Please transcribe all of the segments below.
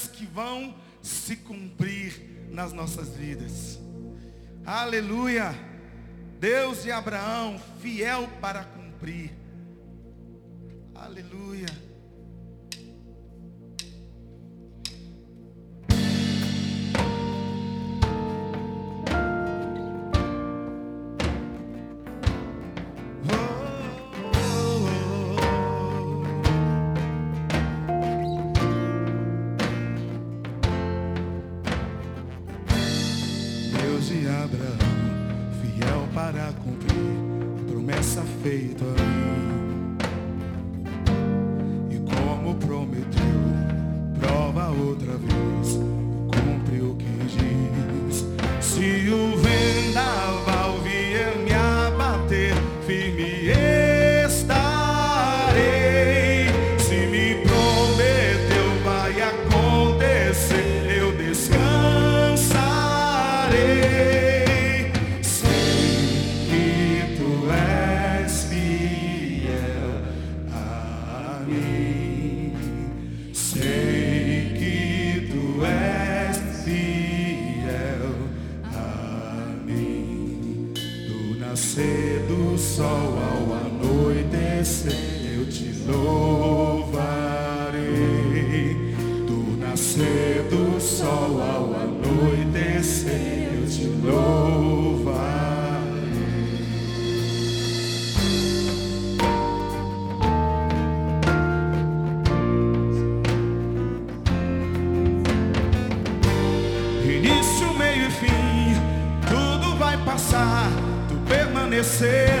promessas que vão se cumprir nas nossas vidas. Aleluia! Deus de Abraão, fiel para cumprir. Aleluia! início, meio e fim. Tudo vai passar, tu permanecerás.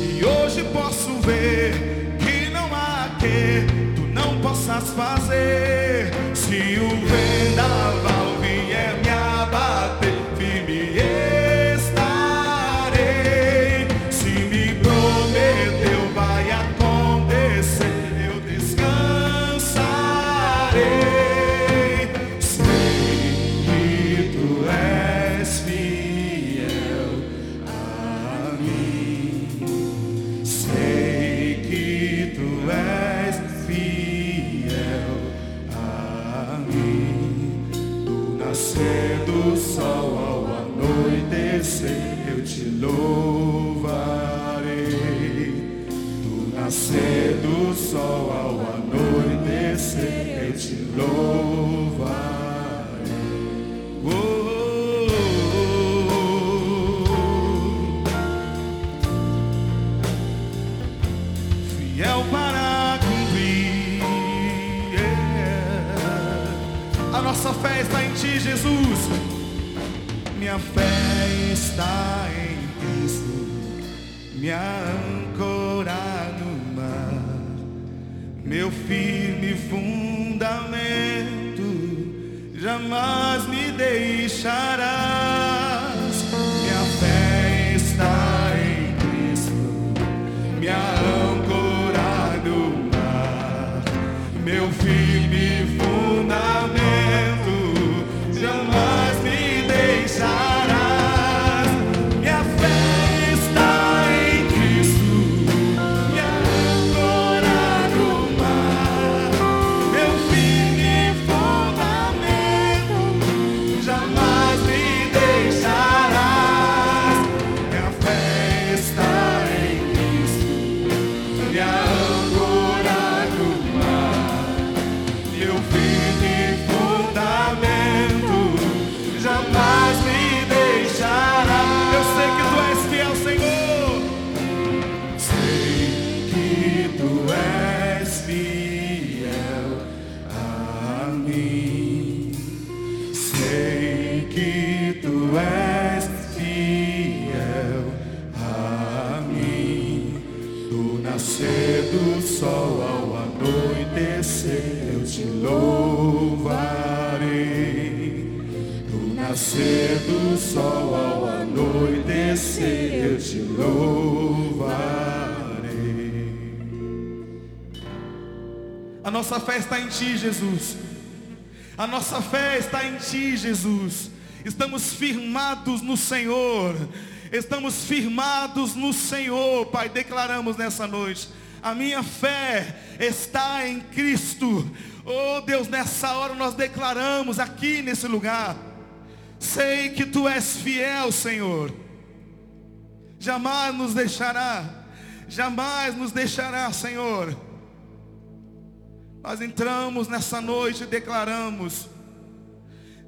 E hoje posso ver que não há que tu não possas fazer se o vendaval. mas me deixará. nossa fé está em Ti, Jesus. A nossa fé está em Ti, Jesus. Estamos firmados no Senhor. Estamos firmados no Senhor, Pai. Declaramos nessa noite. A minha fé está em Cristo. Oh Deus, nessa hora nós declaramos aqui nesse lugar. Sei que Tu és fiel, Senhor. Jamais nos deixará. Jamais nos deixará, Senhor. Nós entramos nessa noite e declaramos.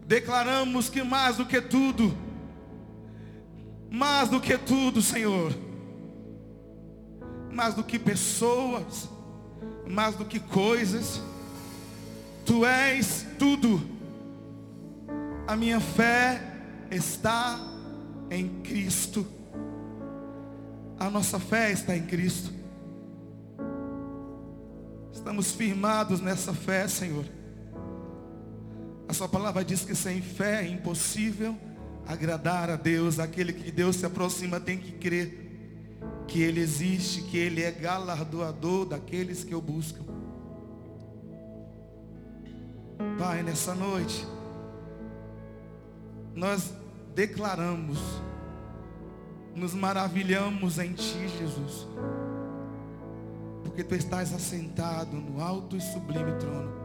Declaramos que mais do que tudo, mais do que tudo, Senhor, mais do que pessoas, mais do que coisas, Tu és tudo. A minha fé está em Cristo. A nossa fé está em Cristo. Estamos firmados nessa fé, Senhor. A sua palavra diz que sem fé é impossível agradar a Deus. Aquele que Deus se aproxima tem que crer que Ele existe, que Ele é galardoador daqueles que o buscam. Pai, nessa noite, nós declaramos, nos maravilhamos em Ti, Jesus, porque Tu estás assentado no alto e sublime trono.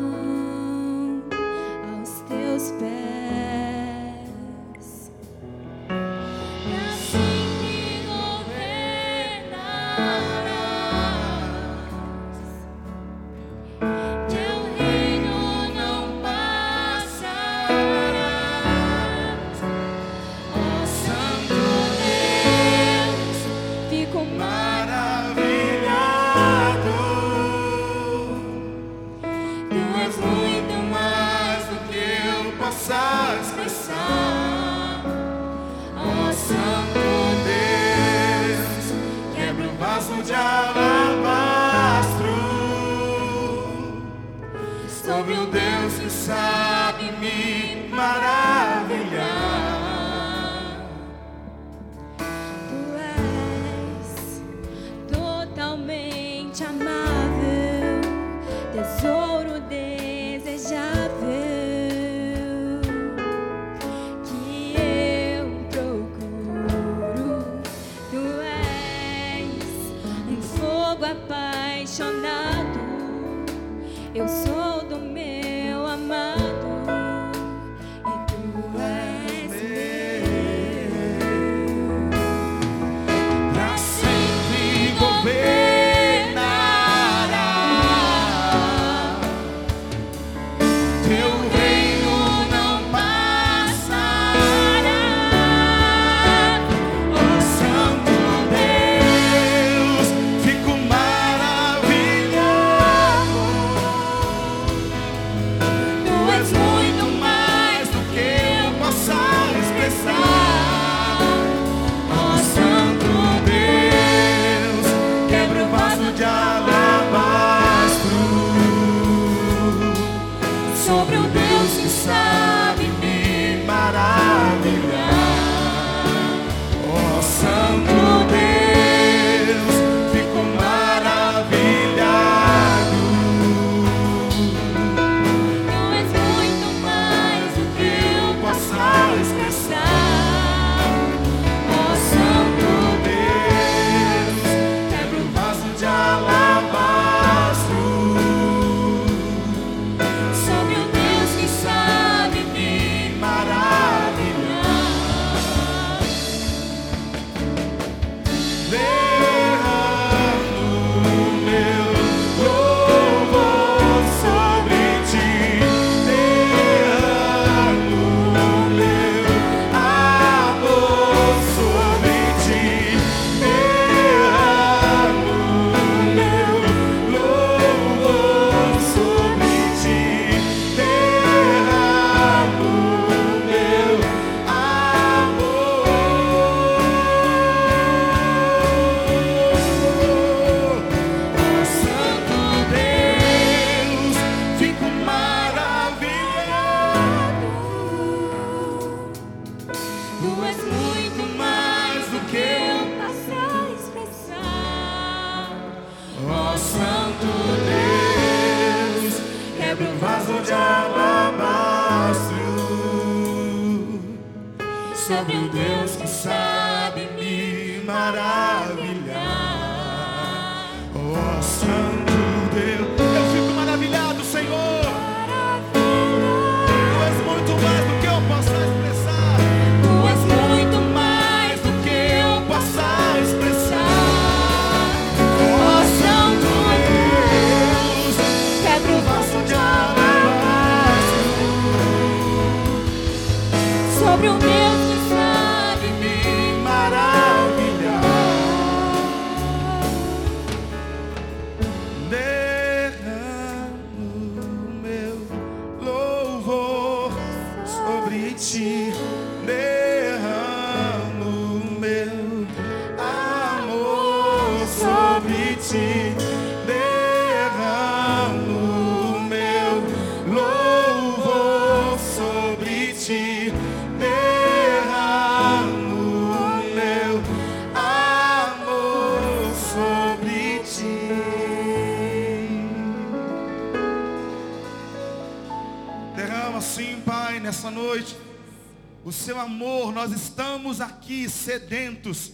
aqui sedentos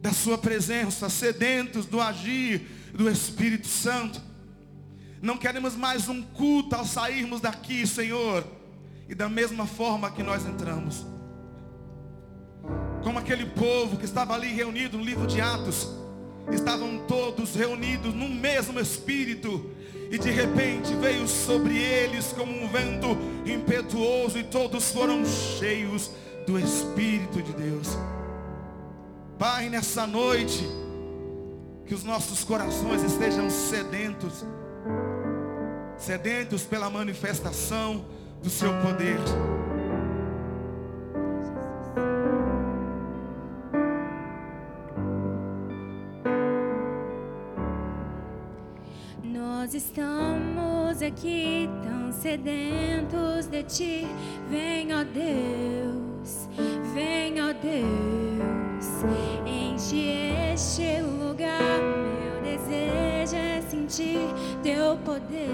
da sua presença, sedentos do agir do Espírito Santo. Não queremos mais um culto ao sairmos daqui, Senhor. E da mesma forma que nós entramos. Como aquele povo que estava ali reunido no livro de Atos. Estavam todos reunidos no mesmo Espírito. E de repente veio sobre eles como um vento impetuoso. E todos foram cheios do Espírito de Deus. Pai, nessa noite, que os nossos corações estejam sedentos, sedentos pela manifestação do seu poder. Nós estamos aqui tão sedentos de ti. Vem, ó Deus, vem, ó Deus, enche este lugar. Meu desejo é sentir teu poder,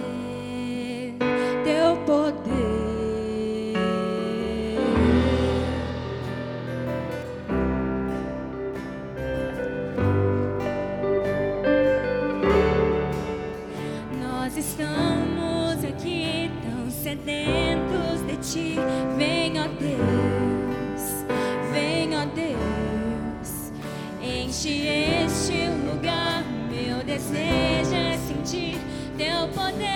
ti. Vem, ó Deus, vem, ó Deus, enche este lugar. Meu desejo é sentir teu poder,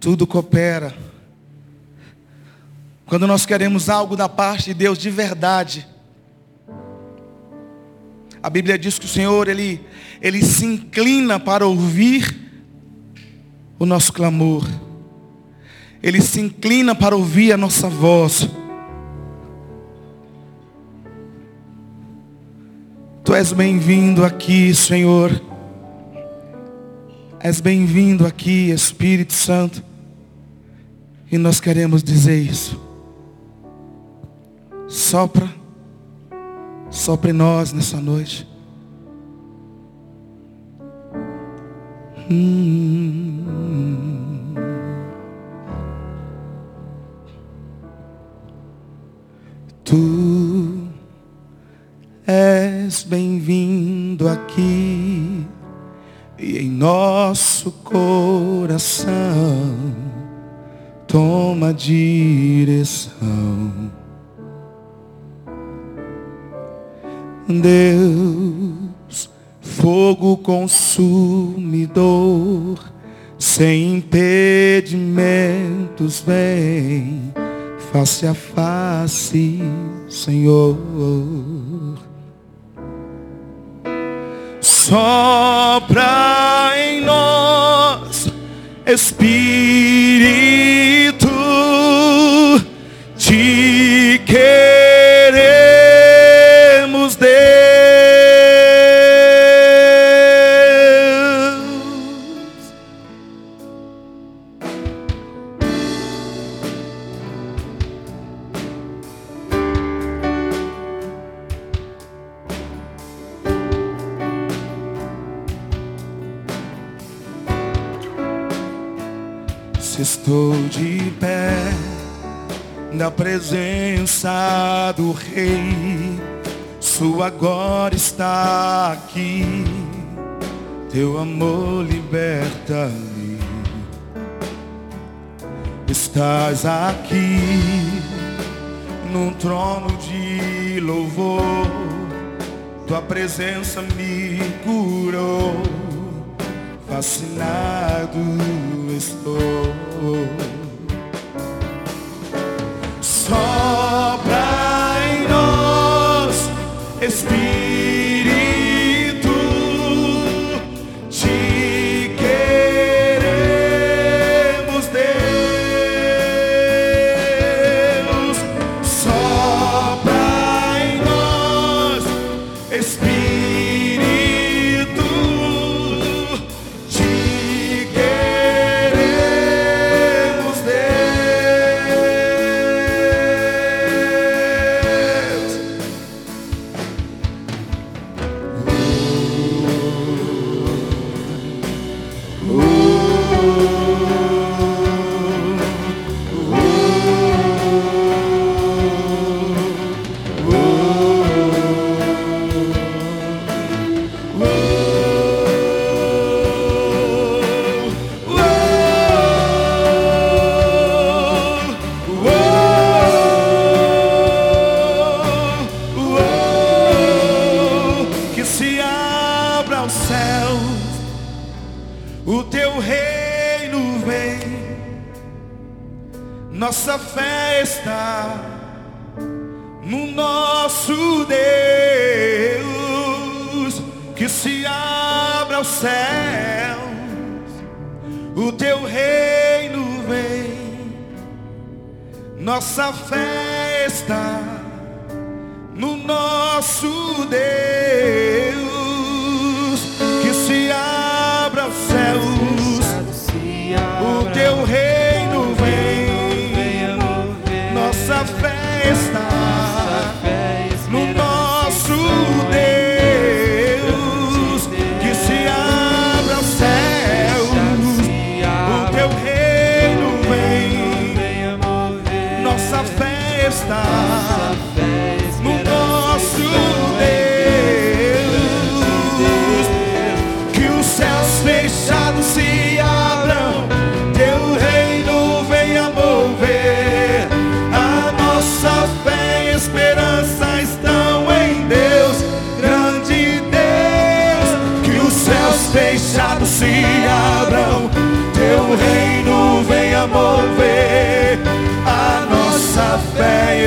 Tudo coopera. Quando nós queremos algo da parte de Deus de verdade. A Bíblia diz que o Senhor, Ele, Ele se inclina para ouvir o nosso clamor. Ele se inclina para ouvir a nossa voz. Tu és bem-vindo aqui, Senhor. És bem-vindo aqui, Espírito Santo. E nós queremos dizer isso. Sopra, sopra em nós nessa noite. Hum. Tu és bem-vindo aqui e em nosso coração direção. Deus, fogo consumidor, sem impedimentos vem, face a face, Senhor. Sopra em nós, Espírito, te queremos, na presença do Rei, Sua glória está aqui, Teu amor liberta-me. Estás aqui num trono de louvor, Tua presença me curou fascinado estou. Sopra em nós, Espírito,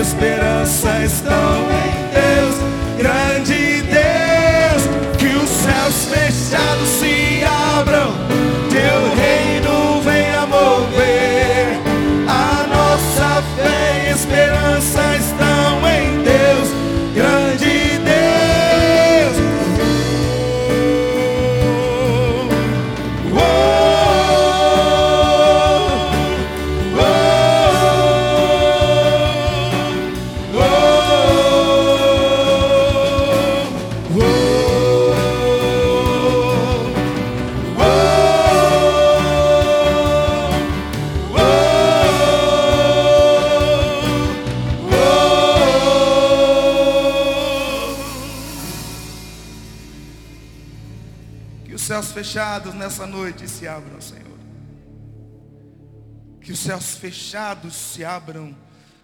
esperança estão em céus fechados se abram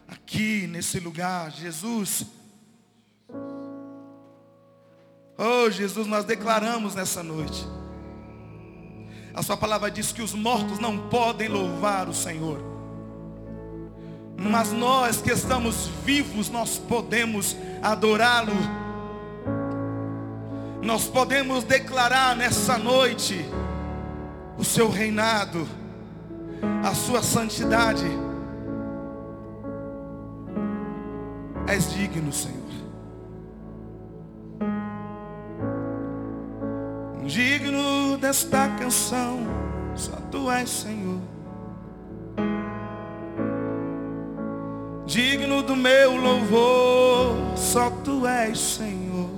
aqui nesse lugar, Jesus. Oh, Jesus, nós declaramos nessa noite. A sua palavra diz que os mortos não podem louvar o Senhor. Mas nós que estamos vivos, nós podemos adorá-lo. Nós podemos declarar nessa noite o seu reinado, a sua santidade. És digno, Senhor. Digno desta canção, só tu és, Senhor. Digno do meu louvor, só tu és, Senhor.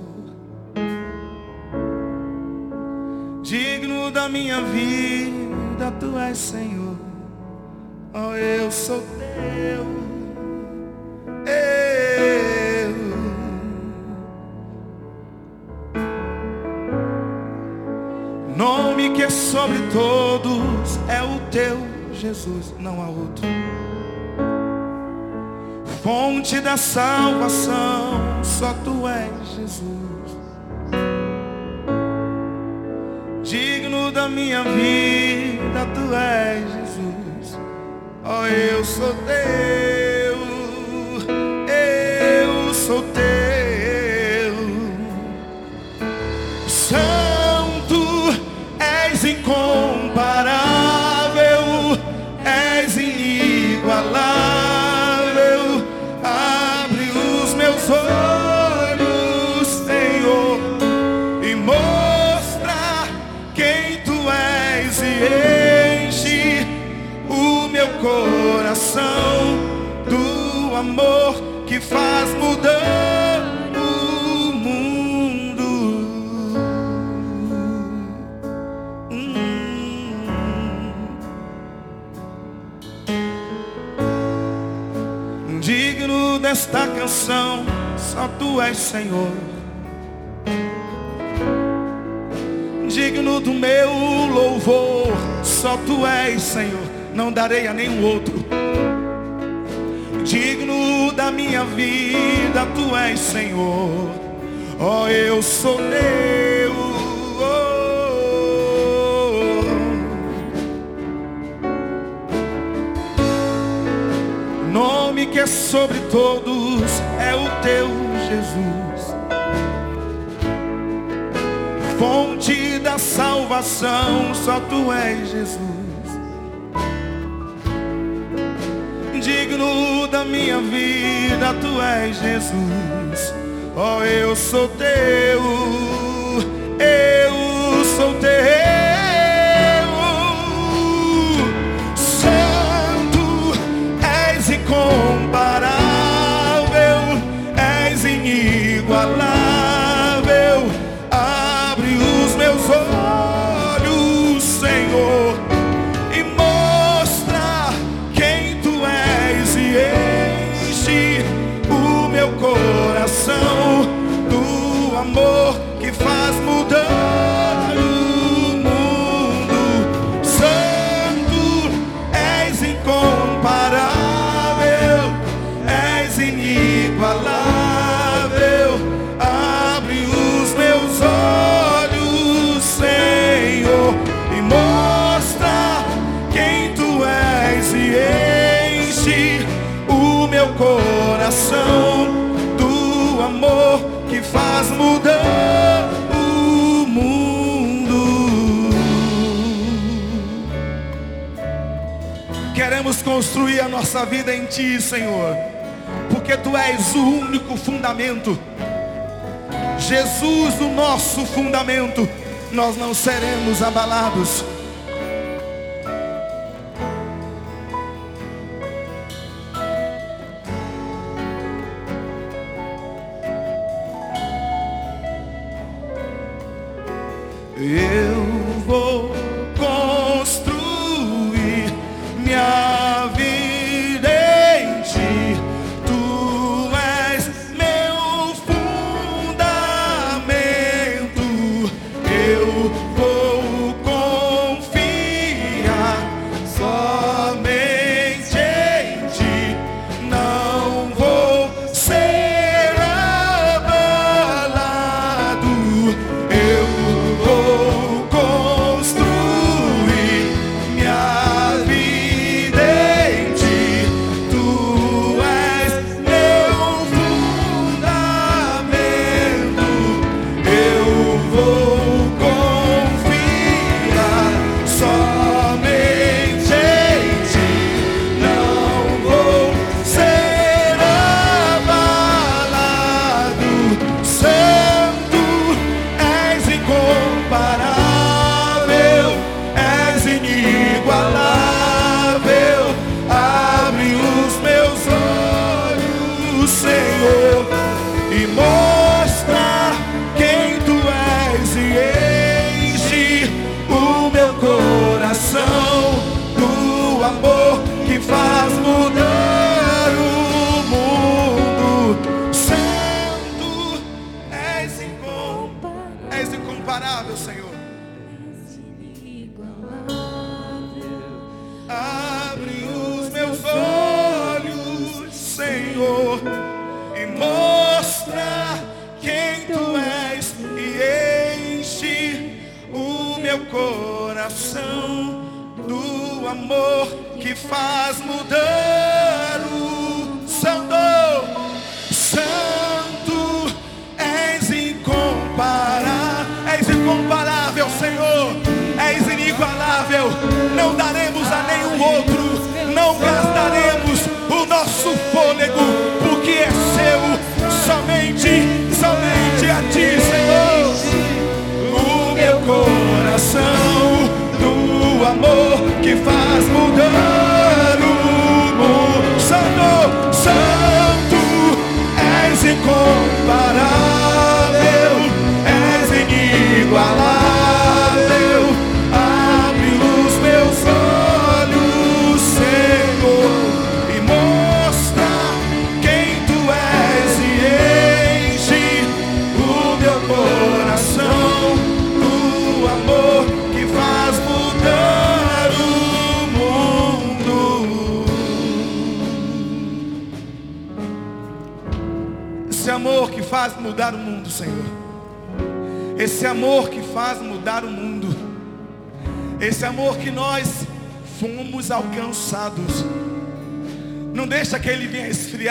Digno da minha vida, tu és, Senhor. Oh, eu sou teu. Eu. Nome que é sobre todos é o teu, Jesus, não há outro. Fonte da salvação, só tu és, Jesus. Digno da minha vida, tu és, Jesus. Oh, eu sou teu, faz mudar o mundo. Hum. Digno desta canção, só tu és Senhor. Digno do meu louvor, só tu és Senhor. Não darei a nenhum outro. Da minha vida, tu és Senhor. Oh, eu sou teu. Nome que é sobre todos é o teu Jesus, fonte da salvação, só tu és Jesus. Digno da minha vida, tu és Jesus. Oh, eu sou teu, construir a nossa vida em Ti, Senhor, porque Tu és o único fundamento. Jesus, o nosso fundamento, nós não seremos abalados.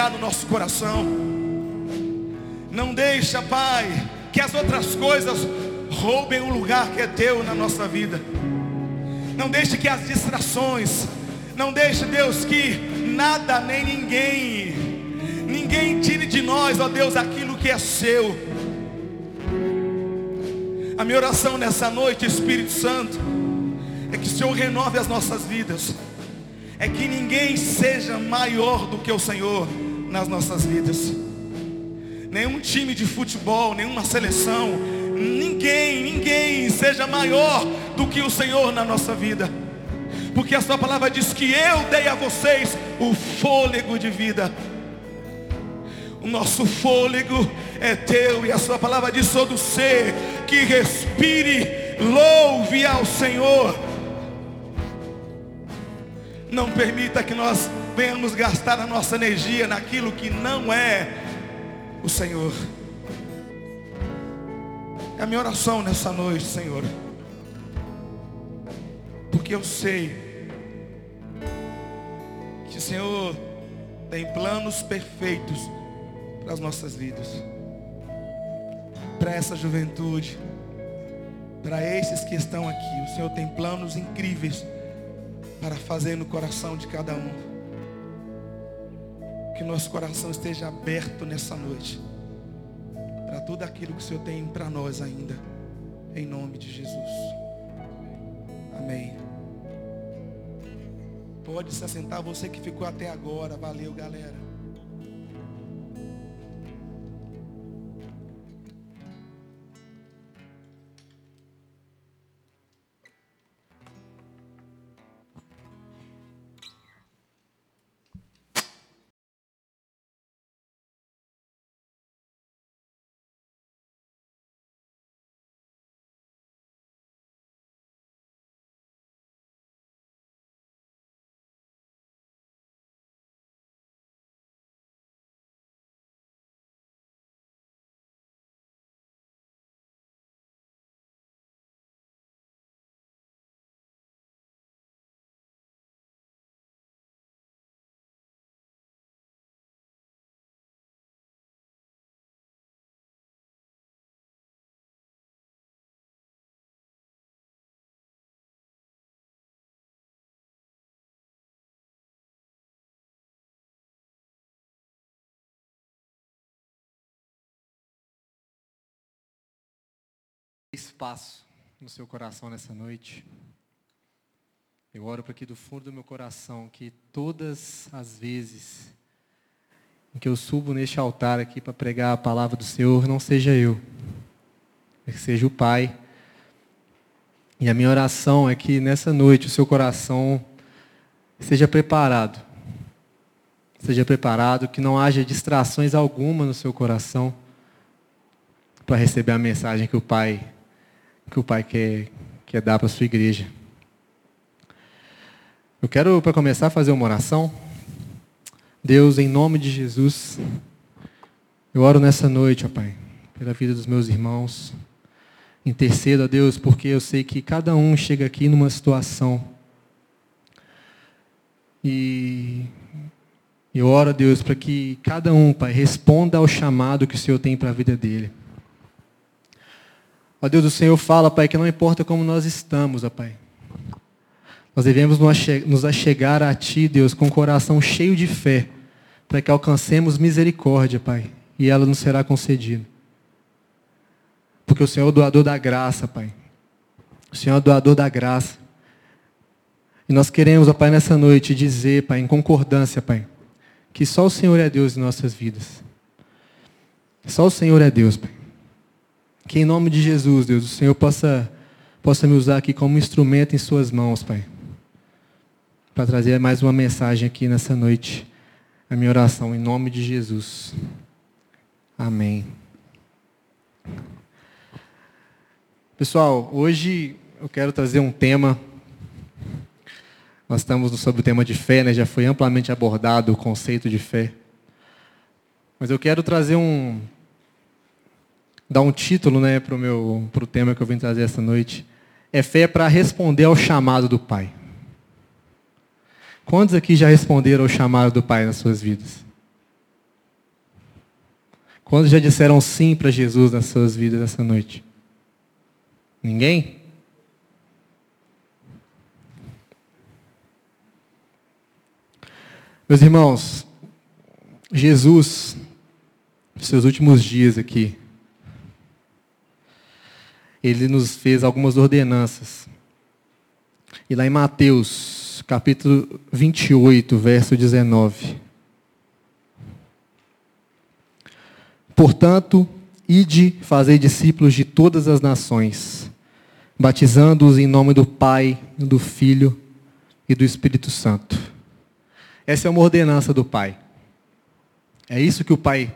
No nosso coração. Não deixa, Pai, que as outras coisas roubem o lugar que é teu na nossa vida. Não deixe que as distrações, não deixe, Deus, que nada nem ninguém, ninguém tire de nós, ó Deus, aquilo que é seu. A minha oração nessa noite, Espírito Santo, é que o Senhor renove as nossas vidas. É que ninguém seja maior do que o Senhor nas nossas vidas. Nenhum time de futebol, nenhuma seleção, ninguém, ninguém seja maior do que o Senhor na nossa vida. Porque a sua palavra diz que eu dei a vocês o fôlego de vida. O nosso fôlego é teu e a sua palavra diz todo ser que respire, louve ao Senhor. Não permita que nós venhamos gastar a nossa energia naquilo que não é o Senhor. É a minha oração nessa noite, Senhor. Porque eu sei que o Senhor tem planos perfeitos para as nossas vidas. Para essa juventude, para esses que estão aqui, o Senhor tem planos incríveis para fazer no coração de cada um. Que nosso coração esteja aberto nessa noite para tudo aquilo que o Senhor tem para nós ainda. Em nome de Jesus. Amém. Pode se assentar, você que ficou até agora. Valeu, galera. Espaço no seu coração nessa noite. Eu oro para que do fundo do meu coração, que todas as vezes em que eu subo neste altar aqui para pregar a palavra do Senhor, não seja eu, que seja o Pai. E a minha oração é que nessa noite o seu coração seja preparado. Seja preparado, que não haja distrações alguma no seu coração para receber a mensagem que o Pai que o Pai quer, quer dar para a sua igreja. Eu quero, para começar, fazer uma oração. Deus, em nome de Jesus, eu oro nessa noite, ó Pai, pela vida dos meus irmãos. Intercedo a Deus, porque eu sei que cada um chega aqui numa situação. E eu oro a Deus para que cada um, Pai, responda ao chamado que o Senhor tem para a vida dele. Ó Deus, o Senhor fala, Pai, que não importa como nós estamos, ó Pai. Nós devemos nos achegar a Ti, Deus, com o coração cheio de fé, para que alcancemos misericórdia, Pai, e ela nos será concedida. Porque o Senhor é o doador da graça, Pai. O Senhor é o doador da graça. E nós queremos, ó Pai, nessa noite dizer, Pai, em concordância, Pai, que só o Senhor é Deus em nossas vidas. Só o Senhor é Deus, Pai. Que em nome de Jesus, Deus, o Senhor possa, possa me usar aqui como instrumento em Suas mãos, Pai. Para trazer mais uma mensagem aqui nessa noite. A minha oração em nome de Jesus. Amém. Pessoal, hoje eu quero trazer um tema. Nós estamos sobre o tema de fé, né? já foi amplamente abordado o conceito de fé. Mas eu quero trazer um, dar um título né, para o meu pro tema que eu vim trazer essa noite. É fé para responder ao chamado do Pai. Quantos aqui já responderam ao chamado do Pai nas suas vidas? Quantos já disseram sim para Jesus nas suas vidas essa noite? Ninguém? Meus irmãos, Jesus, seus últimos dias aqui, ele nos fez algumas ordenanças. E lá em Mateus, capítulo 28, verso 19. Portanto, ide fazer discípulos de todas as nações, batizando-os em nome do Pai, do Filho e do Espírito Santo. Essa é uma ordenança do Pai. É isso que o Pai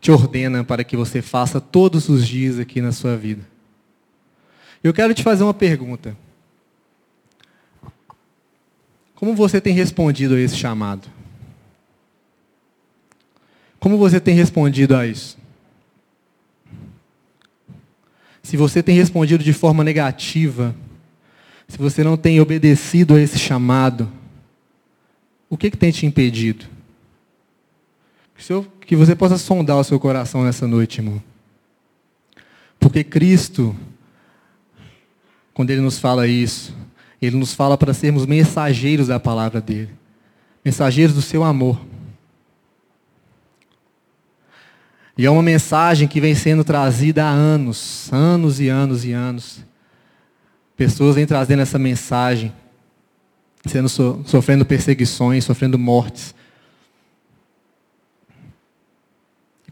te ordena para que você faça todos os dias aqui na sua vida. Eu quero te fazer uma pergunta. Como você tem respondido a esse chamado? Como você tem respondido a isso? Se você tem respondido de forma negativa, se você não tem obedecido a esse chamado, o que, que tem te impedido? Que você possa sondar o seu coração nessa noite, irmão. Porque Cristo, quando Ele nos fala isso, ele nos fala para sermos mensageiros da palavra dele, mensageiros do seu amor. E é uma mensagem que vem sendo trazida há anos, anos e anos e anos. Pessoas vêm trazendo essa mensagem, sendo so, sofrendo perseguições, sofrendo mortes.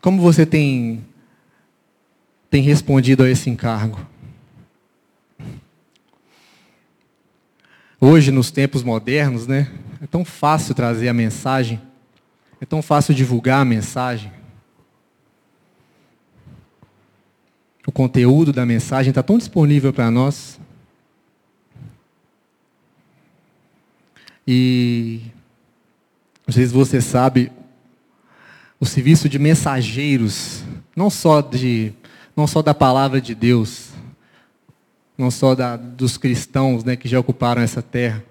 Como você tem tem respondido a esse encargo? Hoje, nos tempos modernos, né, é tão fácil trazer a mensagem, é tão fácil divulgar a mensagem. O conteúdo da mensagem está tão disponível para nós. E não sei se você sabe, o serviço de mensageiros, não só, de, não só da palavra de Deus, não só da, dos cristãos né, que já ocuparam essa terra.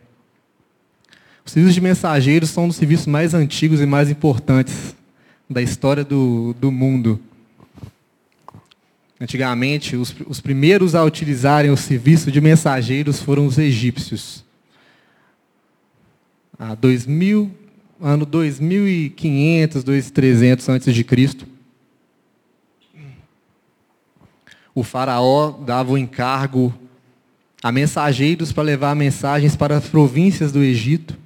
Os serviços de mensageiros são um dos serviços mais antigos e mais importantes da história do, do mundo. Antigamente, os, os primeiros a utilizarem o serviço de mensageiros foram os egípcios. Há 2000, ano 2500, 2300 antes de Cristo. O faraó dava o encargo a mensageiros para levar mensagens para as províncias do Egito.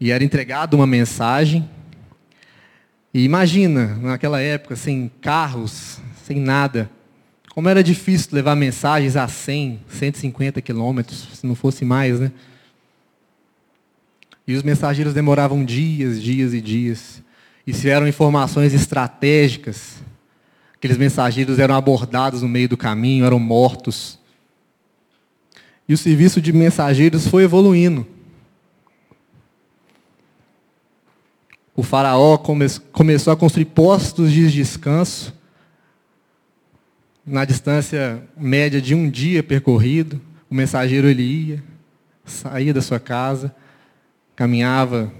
E era entregada uma mensagem. E imagina, naquela época, sem carros, sem nada, como era difícil levar mensagens a 100, 150 quilômetros, se não fosse mais, né? E os mensageiros demoravam dias, dias e dias. E se eram informações estratégicas, Aqueles mensageiros eram abordados no meio do caminho, eram mortos. E o serviço de mensageiros foi evoluindo. O faraó come começou a construir postos de descanso na distância média de um dia percorrido. O mensageiro ele ia, saía da sua casa, caminhava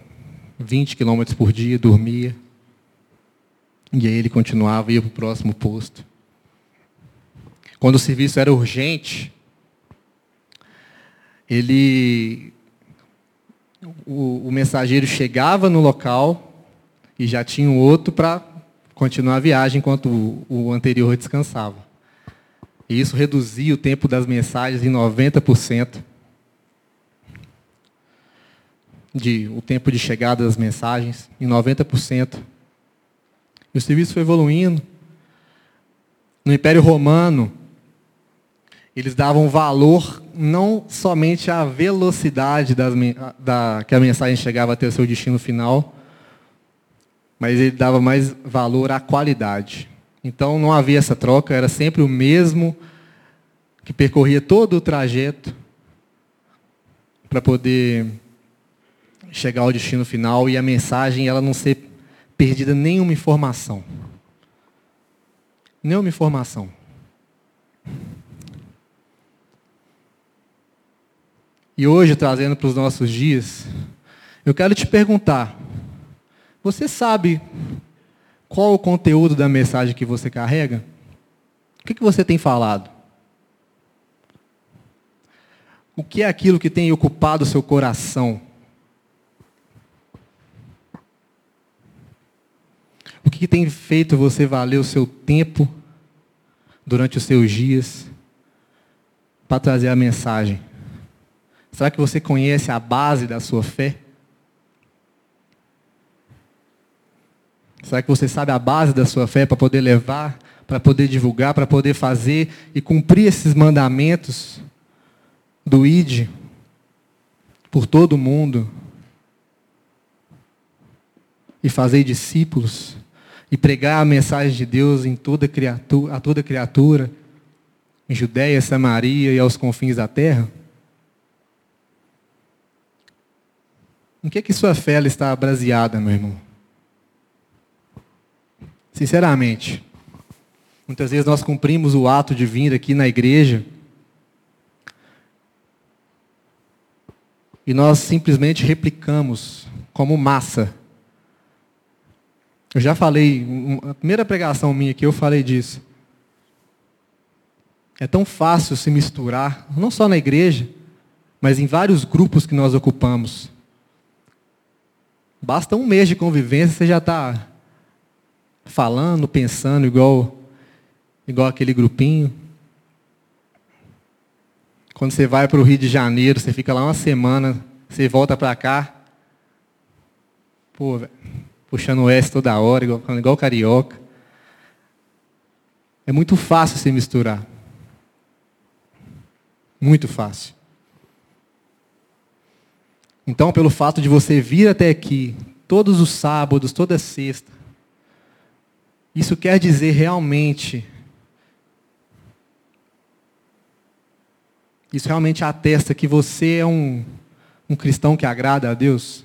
20 quilômetros por dia, dormia. E aí ele continuava e ia para o próximo posto. Quando o serviço era urgente, ele o, o mensageiro chegava no local e já tinha um outro para continuar a viagem enquanto o, o anterior descansava. E isso reduzia o tempo das mensagens em 90%. De, o tempo de chegada das mensagens em 90%. E o serviço foi evoluindo. No Império Romano, eles davam valor não somente à velocidade das, da, que a mensagem chegava até o seu destino final, mas ele dava mais valor à qualidade. Então não havia essa troca, era sempre o mesmo que percorria todo o trajeto para poder chegar ao destino final e a mensagem ela não ser perdida nenhuma informação. Nenhuma informação. E hoje, trazendo para os nossos dias, eu quero te perguntar: você sabe qual o conteúdo da mensagem que você carrega? O que, que você tem falado? O que é aquilo que tem ocupado o seu coração? O que tem feito você valer o seu tempo durante os seus dias para trazer a mensagem? Será que você conhece a base da sua fé? Será que você sabe a base da sua fé para poder levar, para poder divulgar, para poder fazer e cumprir esses mandamentos do ID por todo o mundo e fazer discípulos? E pregar a mensagem de Deus em toda criatura, a toda criatura, em Judéia, Samaria e aos confins da terra? Em que, é que sua fé está baseada, meu irmão? Sinceramente, muitas vezes nós cumprimos o ato de vir aqui na igreja e nós simplesmente replicamos como massa eu já falei, a primeira pregação minha aqui eu falei disso. É tão fácil se misturar, não só na igreja, mas em vários grupos que nós ocupamos. Basta um mês de convivência, você já está falando, pensando igual, igual aquele grupinho. Quando você vai para o Rio de Janeiro, você fica lá uma semana, você volta para cá. Pô, velho puxando o S toda hora, igual, igual carioca. É muito fácil se misturar. Muito fácil. Então, pelo fato de você vir até aqui, todos os sábados, toda sexta, isso quer dizer realmente. Isso realmente atesta que você é um, um cristão que agrada a Deus?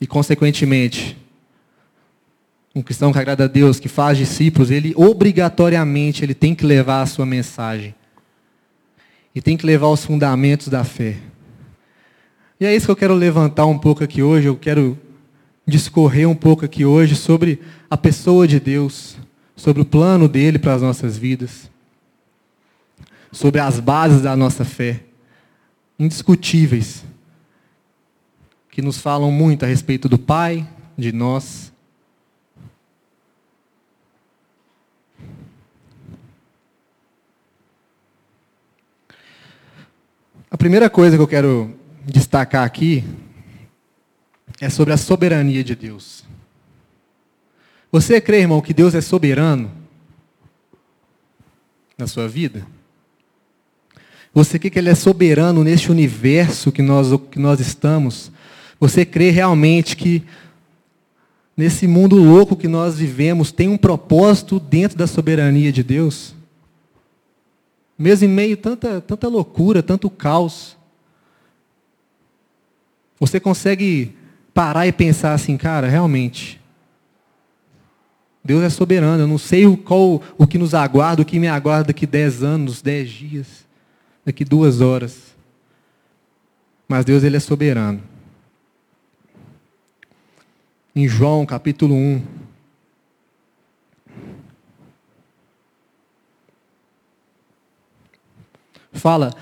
E, consequentemente, um cristão que agrada a Deus, que faz discípulos, ele obrigatoriamente ele tem que levar a sua mensagem. E tem que levar os fundamentos da fé. E é isso que eu quero levantar um pouco aqui hoje, eu quero discorrer um pouco aqui hoje sobre a pessoa de Deus, sobre o plano dele para as nossas vidas, sobre as bases da nossa fé, indiscutíveis que nos falam muito a respeito do Pai, de nós. A primeira coisa que eu quero destacar aqui é sobre a soberania de Deus. Você crê, irmão, que Deus é soberano na sua vida? Você crê que Ele é soberano neste universo que nós, que nós estamos? Você crê realmente que nesse mundo louco que nós vivemos tem um propósito dentro da soberania de Deus? Mesmo em meio a tanta, tanta loucura, tanto caos. Você consegue parar e pensar assim, cara, realmente. Deus é soberano. Eu não sei o, qual, o que nos aguarda, o que me aguarda daqui dez anos, dez dias, daqui duas horas. Mas Deus ele é soberano em João capítulo 1. Fala,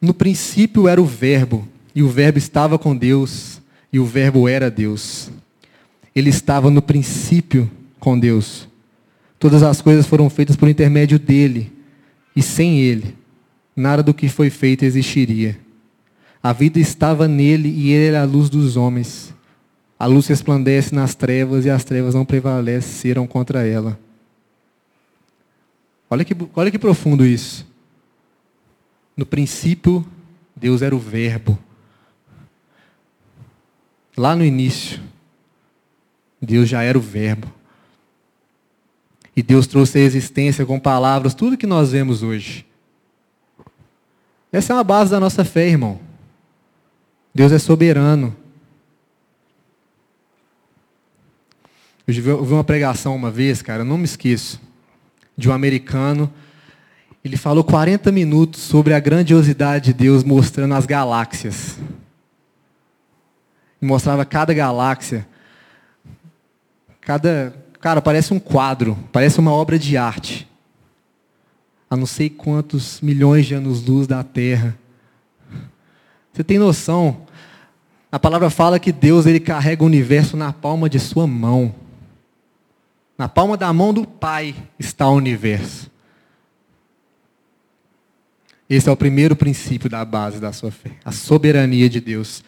no princípio era o Verbo, e o Verbo estava com Deus, e o Verbo era Deus. Ele estava no princípio com Deus. Todas as coisas foram feitas por intermédio dele, e sem ele, nada do que foi feito existiria. A vida estava nele e ele era a luz dos homens. A luz resplandece nas trevas e as trevas não prevaleceram contra ela. Olha que, olha que profundo isso. No princípio, Deus era o Verbo. Lá no início, Deus já era o Verbo. E Deus trouxe a existência com palavras, tudo que nós vemos hoje. Essa é uma base da nossa fé, irmão. Deus é soberano. Eu ouvi uma pregação uma vez, cara, não me esqueço, de um americano. Ele falou 40 minutos sobre a grandiosidade de Deus mostrando as galáxias. Mostrava cada galáxia. Cada. Cara, parece um quadro, parece uma obra de arte. A não sei quantos milhões de anos-luz da Terra. Você tem noção? A palavra fala que Deus ele carrega o universo na palma de sua mão. Na palma da mão do Pai está o universo. Esse é o primeiro princípio da base da sua fé, a soberania de Deus.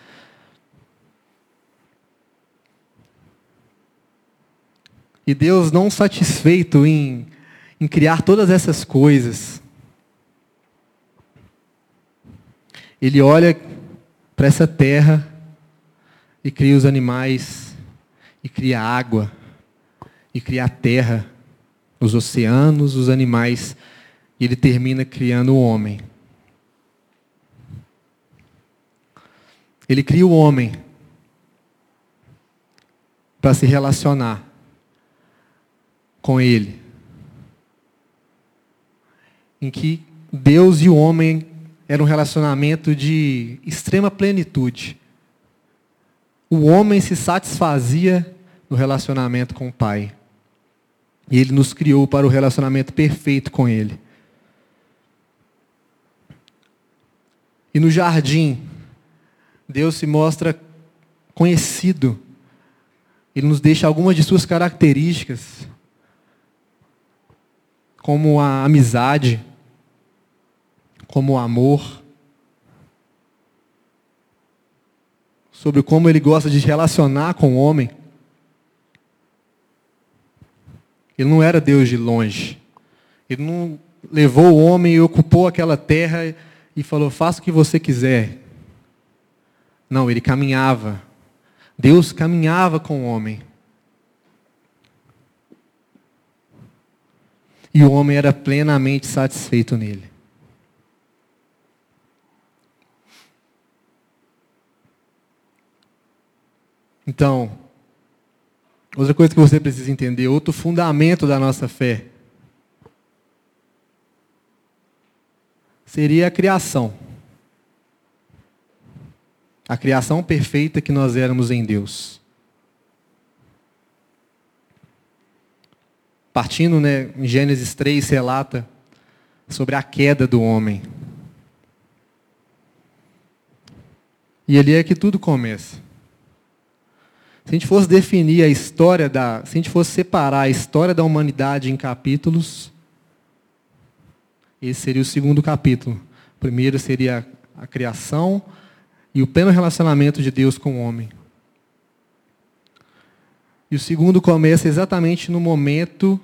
E Deus, não satisfeito em, em criar todas essas coisas, Ele olha para essa terra e cria os animais, e cria água, e cria a terra, os oceanos, os animais, e ele termina criando o homem. Ele cria o homem para se relacionar com ele. Em que Deus e o homem era um relacionamento de extrema plenitude o homem se satisfazia no relacionamento com o Pai. E Ele nos criou para o relacionamento perfeito com Ele. E no jardim, Deus se mostra conhecido. Ele nos deixa algumas de suas características, como a amizade, como o amor, sobre como ele gosta de relacionar com o homem. Ele não era Deus de longe. Ele não levou o homem e ocupou aquela terra e falou: faça o que você quiser. Não, ele caminhava. Deus caminhava com o homem. E o homem era plenamente satisfeito nele. Então, outra coisa que você precisa entender, outro fundamento da nossa fé, seria a criação. A criação perfeita que nós éramos em Deus. Partindo, né, em Gênesis 3, relata sobre a queda do homem. E ali é que tudo começa. Se a gente fosse definir a história da. Se a gente fosse separar a história da humanidade em capítulos, esse seria o segundo capítulo. O primeiro seria a criação e o pleno relacionamento de Deus com o homem. E o segundo começa exatamente no momento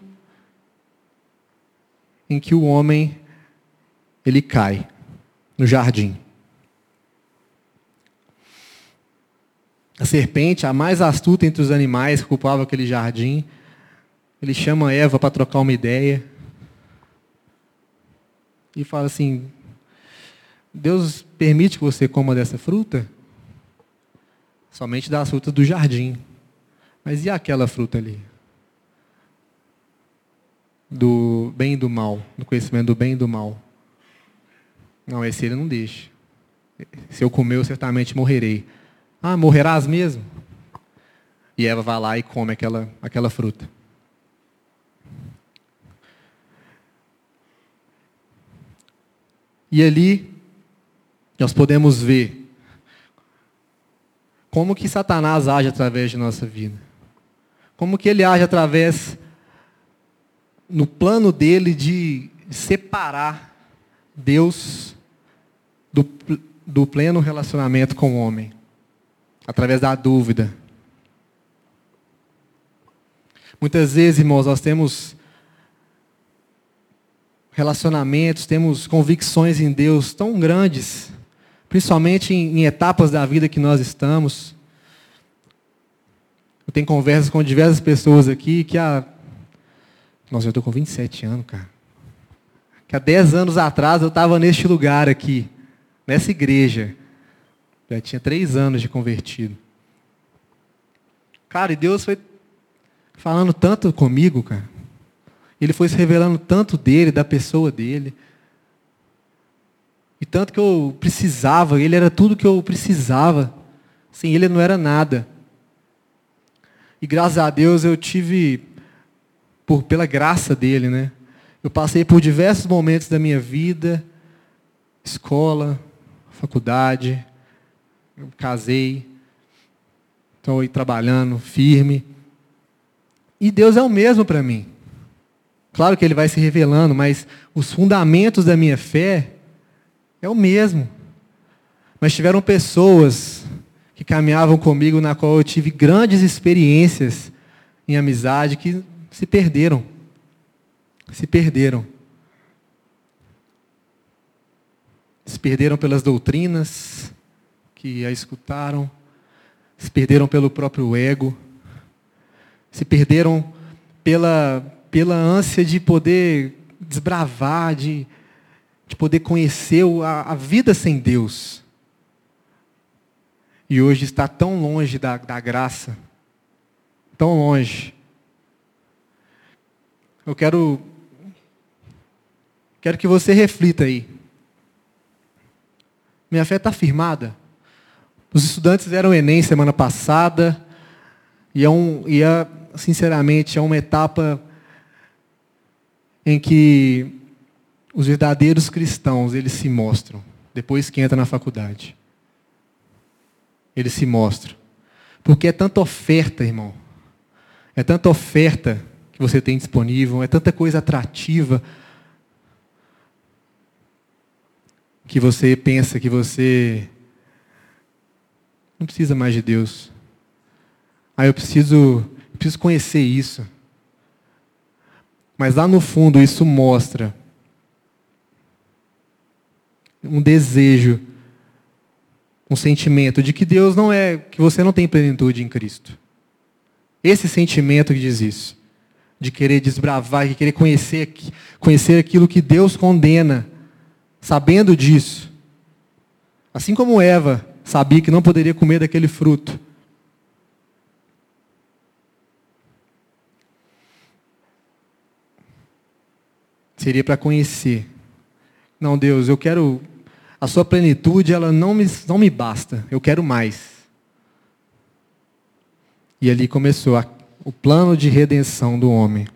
em que o homem ele cai no jardim. A serpente, a mais astuta entre os animais que ocupavam aquele jardim, ele chama Eva para trocar uma ideia. E fala assim: Deus permite que você coma dessa fruta? Somente das frutas do jardim. Mas e aquela fruta ali? Do bem e do mal, do conhecimento do bem e do mal. Não, esse ele não deixa. Se eu comer, eu certamente morrerei. Ah, morrerás mesmo? E Eva vai lá e come aquela, aquela fruta. E ali nós podemos ver como que Satanás age através de nossa vida. Como que ele age através no plano dele de separar Deus do, do pleno relacionamento com o homem através da dúvida. Muitas vezes, irmãos, nós temos relacionamentos, temos convicções em Deus tão grandes, principalmente em, em etapas da vida que nós estamos. Eu tenho conversas com diversas pessoas aqui que há. Nossa, eu estou com 27 anos, cara. Que há 10 anos atrás eu estava neste lugar aqui, nessa igreja. Já tinha três anos de convertido. Cara, e Deus foi falando tanto comigo, cara. Ele foi se revelando tanto dele, da pessoa dele. E tanto que eu precisava, ele era tudo que eu precisava Sem ele não era nada. E graças a Deus eu tive, por, pela graça dele, né? Eu passei por diversos momentos da minha vida, escola, faculdade, eu casei, estou aí trabalhando firme. E Deus é o mesmo para mim. Claro que Ele vai se revelando, mas os fundamentos da minha fé é o mesmo. Mas tiveram pessoas que caminhavam comigo, na qual eu tive grandes experiências em amizade, que se perderam. Se perderam. Se perderam pelas doutrinas que a escutaram, se perderam pelo próprio ego, se perderam pela, pela ânsia de poder desbravar, de, de poder conhecer a, a vida sem Deus e hoje está tão longe da, da graça, tão longe. Eu quero, quero que você reflita aí. Minha fé está firmada. Os estudantes fizeram o Enem semana passada, e é, um, e é, sinceramente, é uma etapa em que os verdadeiros cristãos, eles se mostram, depois que entra na faculdade ele se mostra. Porque é tanta oferta, irmão. É tanta oferta que você tem disponível, é tanta coisa atrativa que você pensa que você não precisa mais de Deus. Ah, eu preciso, eu preciso conhecer isso. Mas lá no fundo isso mostra um desejo um sentimento de que Deus não é, que você não tem plenitude em Cristo. Esse sentimento que diz isso, de querer desbravar, de querer conhecer, conhecer aquilo que Deus condena, sabendo disso. Assim como Eva sabia que não poderia comer daquele fruto. Seria para conhecer. Não, Deus, eu quero a sua plenitude ela não me, não me basta, eu quero mais. E ali começou a, o plano de redenção do homem.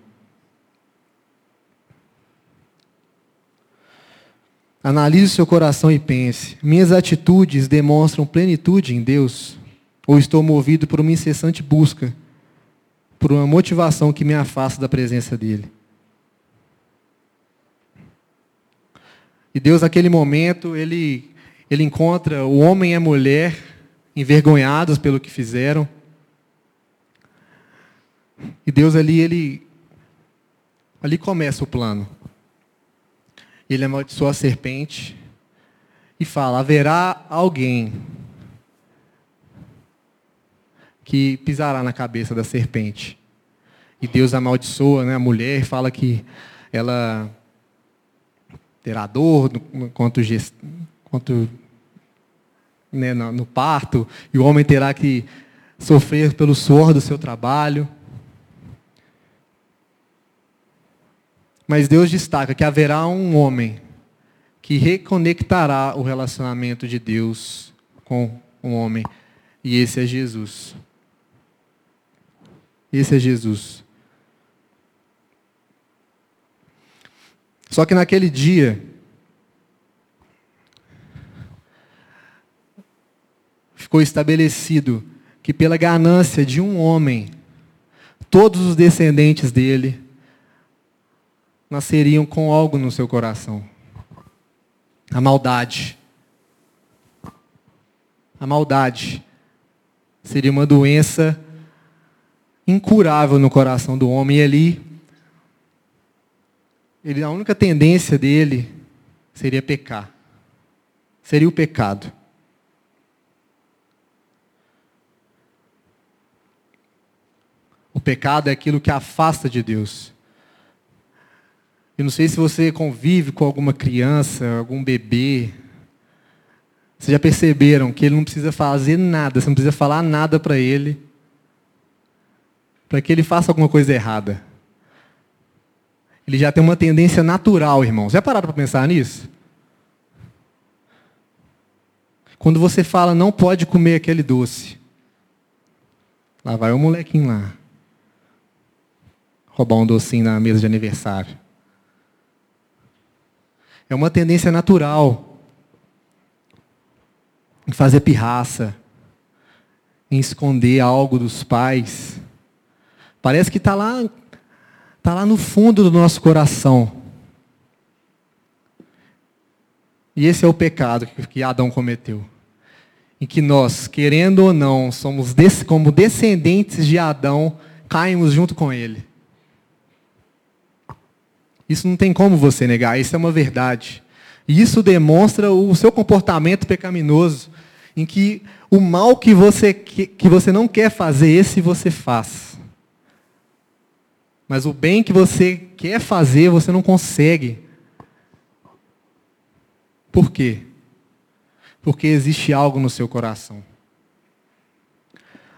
Analise seu coração e pense: minhas atitudes demonstram plenitude em Deus? Ou estou movido por uma incessante busca, por uma motivação que me afasta da presença dEle? E Deus, naquele momento, ele, ele encontra o homem e a mulher envergonhados pelo que fizeram. E Deus ali, ele. Ali começa o plano. Ele amaldiçoa a serpente e fala: haverá alguém que pisará na cabeça da serpente. E Deus amaldiçoa né, a mulher e fala que ela terá dor quanto, quanto né, no, no parto, e o homem terá que sofrer pelo suor do seu trabalho. Mas Deus destaca que haverá um homem que reconectará o relacionamento de Deus com o homem. E esse é Jesus. Esse é Jesus. Só que naquele dia, ficou estabelecido que pela ganância de um homem, todos os descendentes dele nasceriam com algo no seu coração. A maldade. A maldade seria uma doença incurável no coração do homem e ali ele, a única tendência dele seria pecar. Seria o pecado. O pecado é aquilo que afasta de Deus. Eu não sei se você convive com alguma criança, algum bebê. Vocês já perceberam que ele não precisa fazer nada, você não precisa falar nada para ele, para que ele faça alguma coisa errada ele já tem uma tendência natural, irmãos. Já pararam para pensar nisso? Quando você fala não pode comer aquele doce. Lá vai o molequinho lá. Roubar um docinho na mesa de aniversário. É uma tendência natural em fazer pirraça, em esconder algo dos pais. Parece que está lá, tá lá no fundo do nosso coração. E esse é o pecado que Adão cometeu. Em que nós, querendo ou não, somos como descendentes de Adão, caímos junto com ele. Isso não tem como você negar, isso é uma verdade. E isso demonstra o seu comportamento pecaminoso, em que o mal que você, que você não quer fazer, esse você faz. Mas o bem que você quer fazer, você não consegue. Por quê? Porque existe algo no seu coração.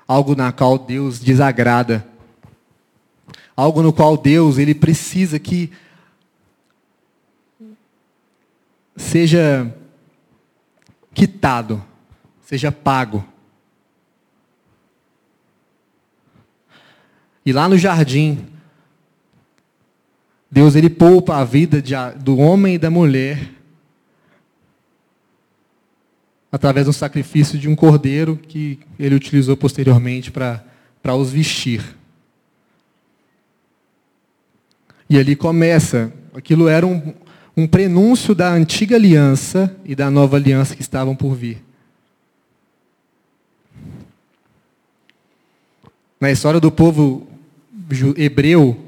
Algo na qual Deus desagrada. Algo no qual Deus ele precisa que seja quitado, seja pago. E lá no jardim, Deus ele poupa a vida de, do homem e da mulher através do sacrifício de um cordeiro que ele utilizou posteriormente para os vestir. E ali começa, aquilo era um, um prenúncio da antiga aliança e da nova aliança que estavam por vir. Na história do povo hebreu,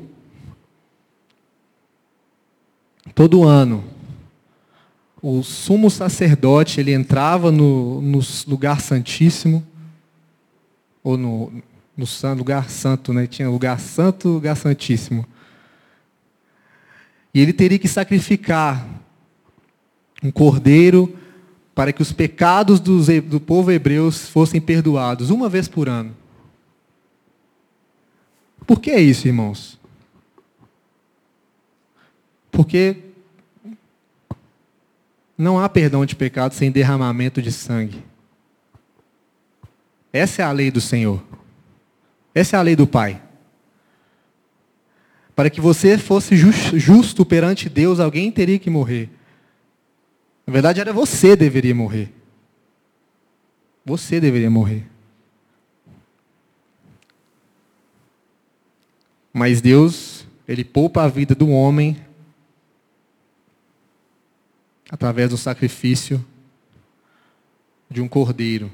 todo ano, o sumo sacerdote ele entrava no, no lugar santíssimo, ou no, no lugar santo, né? tinha lugar santo lugar santíssimo. E ele teria que sacrificar um cordeiro para que os pecados dos, do povo hebreu fossem perdoados uma vez por ano. Por que isso, irmãos? Porque não há perdão de pecado sem derramamento de sangue. Essa é a lei do Senhor. Essa é a lei do Pai. Para que você fosse justo perante Deus, alguém teria que morrer. Na verdade, era você que deveria morrer. Você deveria morrer. Mas Deus, Ele poupa a vida do homem através do sacrifício de um cordeiro.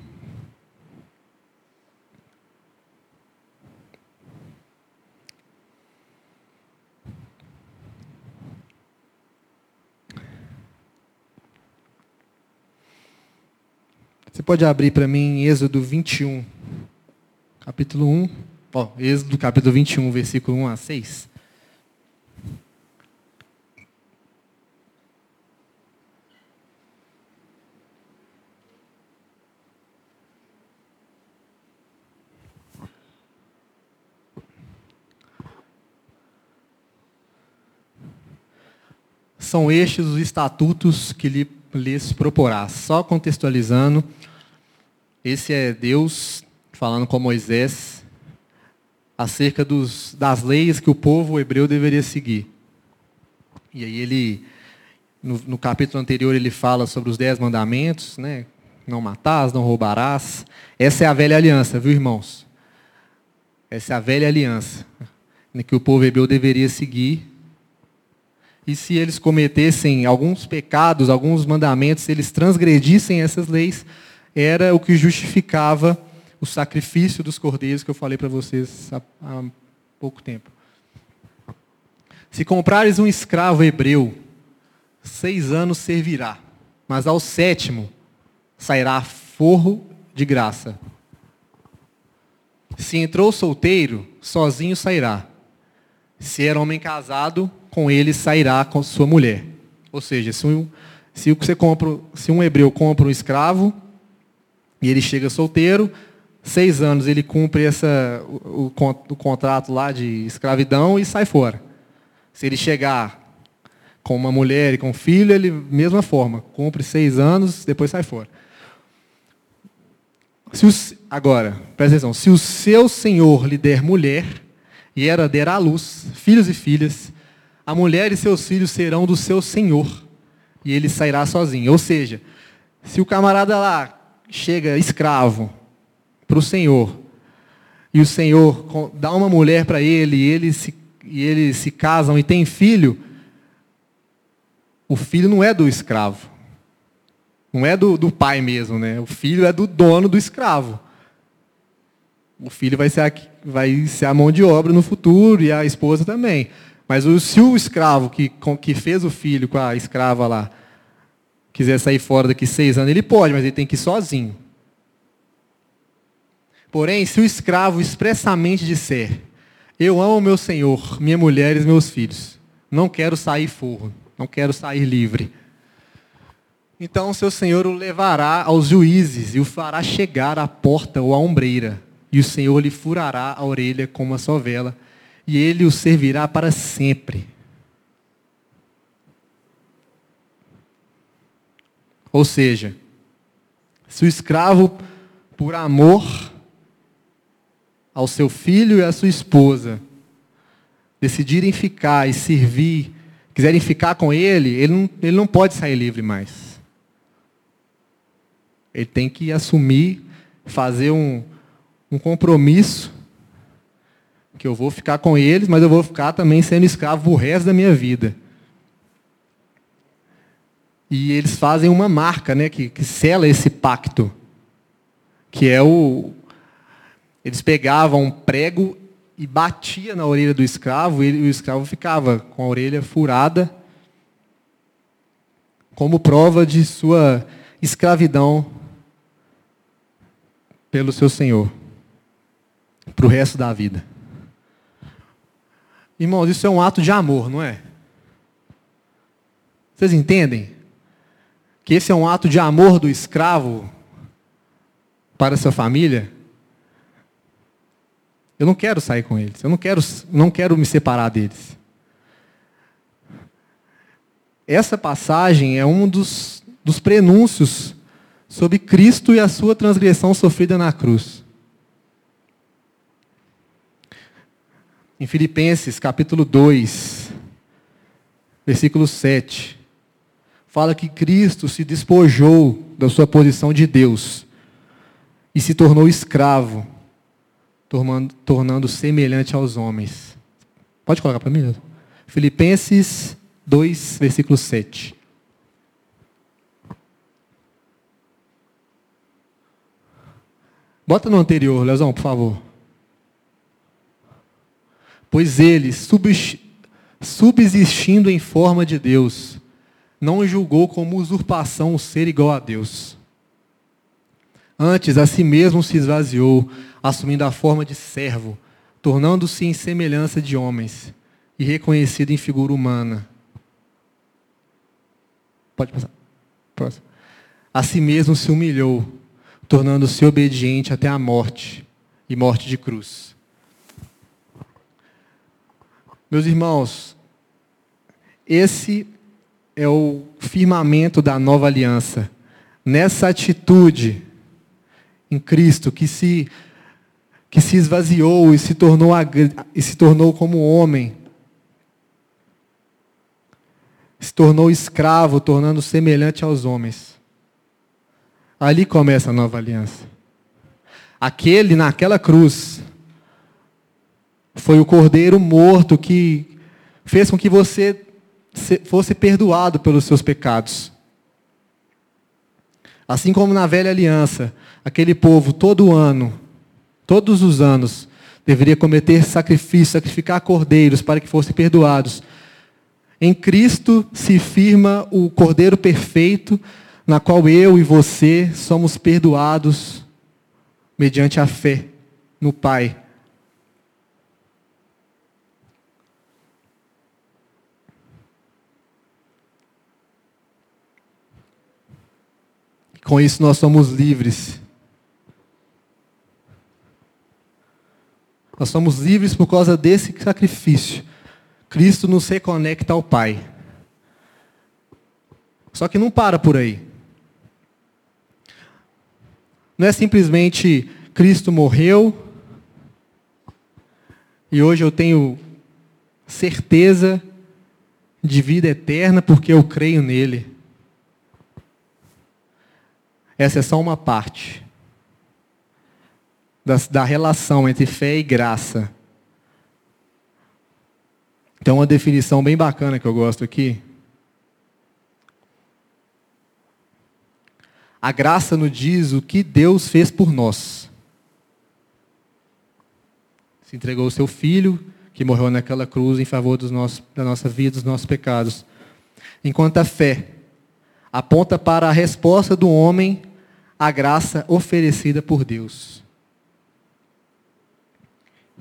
Você pode abrir para mim Êxodo 21, capítulo 1. Ó, Êxodo capítulo 21, versículo 1 a 6. São estes os estatutos que lhe, lhes proporá. Só contextualizando, esse é Deus falando com Moisés acerca dos, das leis que o povo hebreu deveria seguir. E aí ele, no, no capítulo anterior, ele fala sobre os dez mandamentos, né? Não matarás, não roubarás. Essa é a velha aliança, viu, irmãos? Essa é a velha aliança né, que o povo hebreu deveria seguir e se eles cometessem alguns pecados, alguns mandamentos, se eles transgredissem essas leis, era o que justificava o sacrifício dos cordeiros que eu falei para vocês há, há pouco tempo. Se comprares um escravo hebreu, seis anos servirá, mas ao sétimo sairá forro de graça. Se entrou solteiro, sozinho sairá. Se era homem casado, com ele sairá com sua mulher. Ou seja, se, um, se você compra, se um hebreu compra um escravo e ele chega solteiro, seis anos ele cumpre essa, o, o, o contrato lá de escravidão e sai fora. Se ele chegar com uma mulher e com um filho, ele, mesma forma, cumpre seis anos, depois sai fora. Se os, agora, presta atenção. Se o seu senhor lhe der mulher, e ela der à luz, filhos e filhas, a mulher e seus filhos serão do seu senhor, e ele sairá sozinho. Ou seja, se o camarada lá chega escravo para o senhor, e o senhor dá uma mulher para ele, e eles, se, e eles se casam e têm filho, o filho não é do escravo. Não é do, do pai mesmo, né? O filho é do dono do escravo. O filho vai ser, a, vai ser a mão de obra no futuro e a esposa também. Mas o, se o escravo que, que fez o filho com a escrava lá quiser sair fora daqui seis anos, ele pode, mas ele tem que ir sozinho. Porém, se o escravo expressamente disser: Eu amo meu senhor, minha mulher e meus filhos, não quero sair forro, não quero sair livre. Então seu senhor o levará aos juízes e o fará chegar à porta ou à ombreira, e o senhor lhe furará a orelha com uma sovela, e ele o servirá para sempre. Ou seja, se o escravo, por amor ao seu filho e à sua esposa, decidirem ficar e servir, quiserem ficar com ele, ele não, ele não pode sair livre mais. Ele tem que assumir, fazer um, um compromisso, que eu vou ficar com eles, mas eu vou ficar também sendo escravo o resto da minha vida. E eles fazem uma marca, né, que, que sela esse pacto, que é o, eles pegavam um prego e batia na orelha do escravo, e o escravo ficava com a orelha furada, como prova de sua escravidão pelo seu Senhor, para o resto da vida. Irmãos, isso é um ato de amor, não é? Vocês entendem? Que esse é um ato de amor do escravo para sua família? Eu não quero sair com eles. Eu não quero, não quero me separar deles. Essa passagem é um dos, dos prenúncios sobre Cristo e a sua transgressão sofrida na cruz. Em Filipenses capítulo 2, versículo 7, fala que Cristo se despojou da sua posição de Deus e se tornou escravo tornando, semelhante aos homens. Pode colocar para mim? Filipenses 2, versículo 7. Bota no anterior, Leozão, por favor. Pois ele, subsistindo em forma de Deus, não julgou como usurpação o ser igual a Deus. Antes, a si mesmo se esvaziou, assumindo a forma de servo, tornando-se em semelhança de homens e reconhecido em figura humana. Pode passar. Próximo. A si mesmo se humilhou, tornando-se obediente até a morte e morte de cruz. Meus irmãos, esse é o firmamento da nova aliança. Nessa atitude em Cristo que se que se esvaziou e se tornou, e se tornou como homem. Se tornou escravo, tornando semelhante aos homens. Ali começa a nova aliança. Aquele naquela cruz foi o cordeiro morto que fez com que você fosse perdoado pelos seus pecados. Assim como na velha aliança, aquele povo todo ano todos os anos, deveria cometer sacrifícios, sacrificar cordeiros para que fossem perdoados. Em Cristo se firma o cordeiro perfeito, na qual eu e você somos perdoados mediante a fé no Pai. Com isso nós somos livres Nós somos livres por causa desse sacrifício. Cristo nos reconecta ao Pai. Só que não para por aí. não é simplesmente Cristo morreu e hoje eu tenho certeza de vida eterna porque eu creio nele. Essa é só uma parte da, da relação entre fé e graça. Tem uma definição bem bacana que eu gosto aqui. A graça nos diz o que Deus fez por nós. Se entregou o seu filho, que morreu naquela cruz em favor dos nossos, da nossa vida, dos nossos pecados. Enquanto a fé aponta para a resposta do homem à graça oferecida por Deus.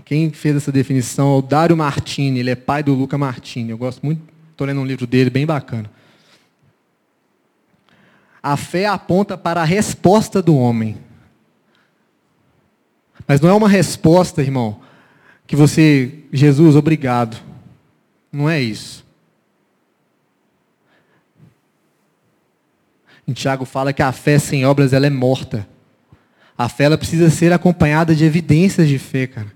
Quem fez essa definição é o Dário Martini, ele é pai do Luca Martini. Eu gosto muito, estou lendo um livro dele bem bacana. A fé aponta para a resposta do homem. Mas não é uma resposta, irmão, que você, Jesus, obrigado. Não é isso. Em Tiago fala que a fé sem obras ela é morta. A fé ela precisa ser acompanhada de evidências de fé, cara.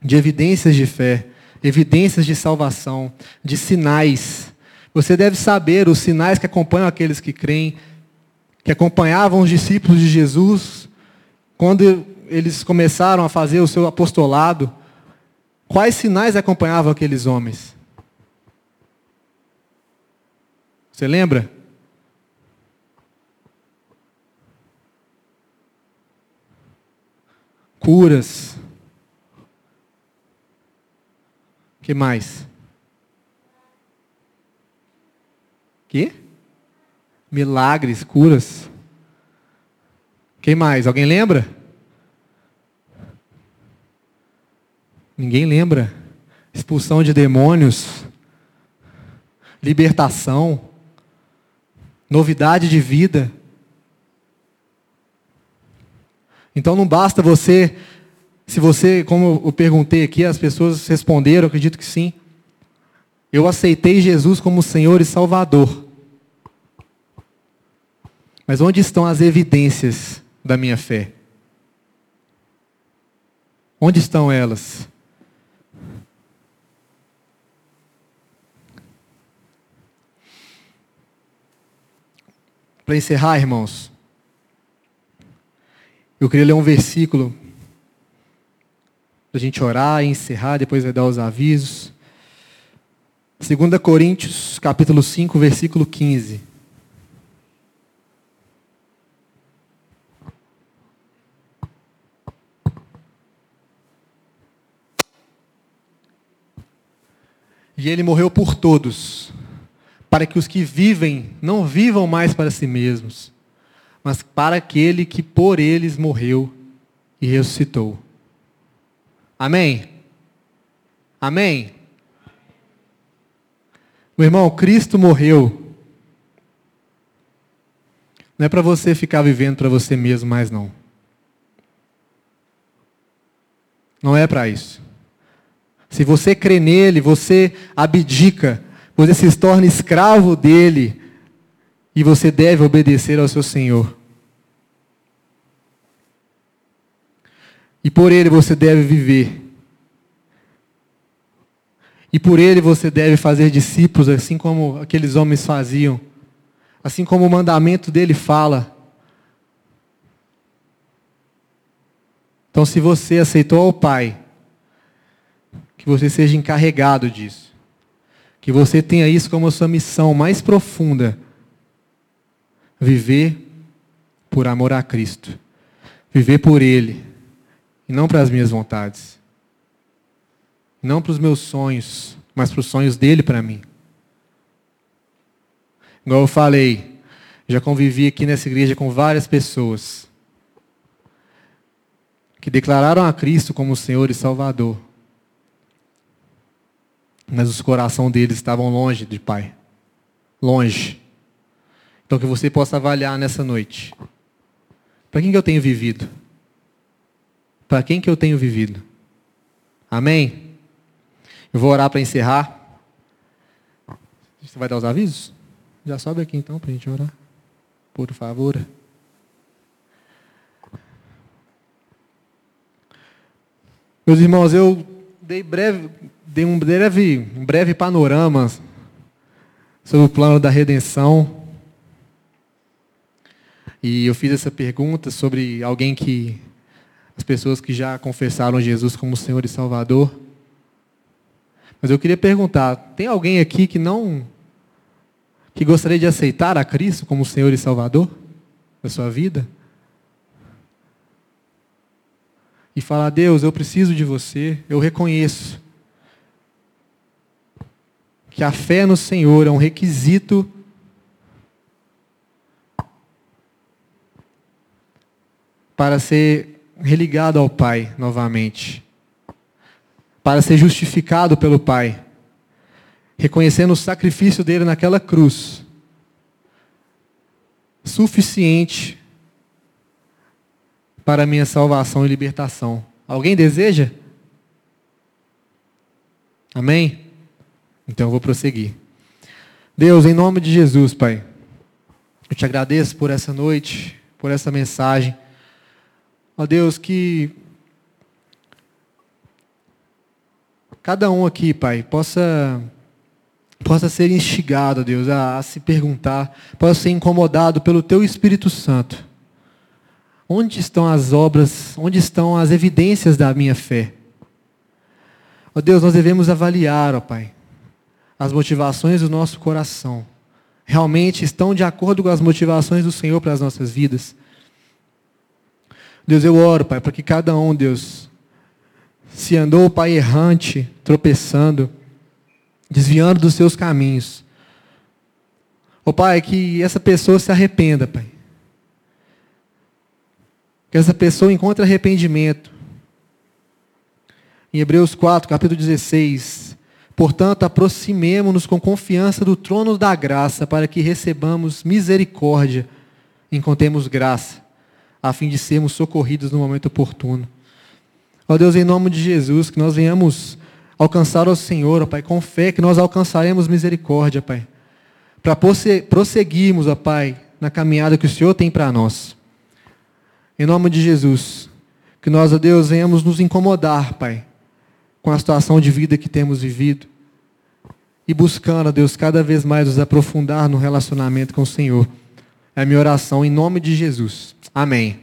De evidências de fé, evidências de salvação, de sinais. Você deve saber os sinais que acompanham aqueles que creem, que acompanhavam os discípulos de Jesus quando eles começaram a fazer o seu apostolado. Quais sinais acompanhavam aqueles homens? Você lembra? Curas. que mais? Que? Milagres, curas. Quem mais? Alguém lembra? Ninguém lembra. Expulsão de demônios. Libertação novidade de vida. Então não basta você, se você, como eu perguntei aqui, as pessoas responderam, acredito que sim. Eu aceitei Jesus como Senhor e Salvador. Mas onde estão as evidências da minha fé? Onde estão elas? Para encerrar, irmãos, eu queria ler um versículo para a gente orar e encerrar, depois vai dar os avisos. 2 Coríntios, capítulo 5, versículo 15. E ele morreu por todos, para que os que vivem não vivam mais para si mesmos, mas para aquele que por eles morreu e ressuscitou. Amém? Amém? Meu irmão, Cristo morreu. Não é para você ficar vivendo para você mesmo mais não. Não é para isso. Se você crê nele, você abdica você se torna escravo dele e você deve obedecer ao seu Senhor. E por ele você deve viver. E por ele você deve fazer discípulos, assim como aqueles homens faziam. Assim como o mandamento dele fala. Então, se você aceitou ao Pai, que você seja encarregado disso. Que você tenha isso como sua missão mais profunda. Viver por amor a Cristo. Viver por Ele. E não para as minhas vontades. Não para os meus sonhos, mas para os sonhos dele para mim. Igual eu falei, já convivi aqui nessa igreja com várias pessoas que declararam a Cristo como Senhor e Salvador mas os corações deles estavam longe de Pai. Longe. Então que você possa avaliar nessa noite. Para quem que eu tenho vivido? Para quem que eu tenho vivido? Amém? Eu vou orar para encerrar. Você vai dar os avisos? Já sobe aqui então para a gente orar. Por favor. Meus irmãos, eu dei breve, dei um, breve, um breve panorama sobre o plano da redenção. E eu fiz essa pergunta sobre alguém que. as pessoas que já confessaram Jesus como Senhor e Salvador. Mas eu queria perguntar: tem alguém aqui que não. que gostaria de aceitar a Cristo como Senhor e Salvador da sua vida? e falar: Deus, eu preciso de você, eu reconheço que a fé no Senhor é um requisito para ser religado ao Pai novamente, para ser justificado pelo Pai, reconhecendo o sacrifício dele naquela cruz, suficiente para minha salvação e libertação. Alguém deseja? Amém? Então eu vou prosseguir. Deus, em nome de Jesus, Pai, eu te agradeço por essa noite, por essa mensagem. Ó Deus, que cada um aqui, Pai, possa possa ser instigado, Deus, a, a se perguntar, possa ser incomodado pelo Teu Espírito Santo Onde estão as obras, onde estão as evidências da minha fé? Ó Deus, nós devemos avaliar, ó Pai, as motivações do nosso coração. Realmente estão de acordo com as motivações do Senhor para as nossas vidas? Deus, eu oro, Pai, para que cada um, Deus, se andou, Pai, errante, tropeçando, desviando dos seus caminhos. Ó oh, Pai, que essa pessoa se arrependa, Pai que essa pessoa encontre arrependimento. Em Hebreus 4, capítulo 16. Portanto, aproximemo-nos com confiança do trono da graça, para que recebamos misericórdia, encontremos graça, a fim de sermos socorridos no momento oportuno. Ó Deus, em nome de Jesus, que nós venhamos alcançar o Senhor, ó Pai, com fé que nós alcançaremos misericórdia, Pai, para prosseguirmos, ó Pai, na caminhada que o Senhor tem para nós. Em nome de Jesus. Que nós, ó Deus, venhamos nos incomodar, Pai, com a situação de vida que temos vivido. E buscando, ó Deus, cada vez mais nos aprofundar no relacionamento com o Senhor. É a minha oração em nome de Jesus. Amém.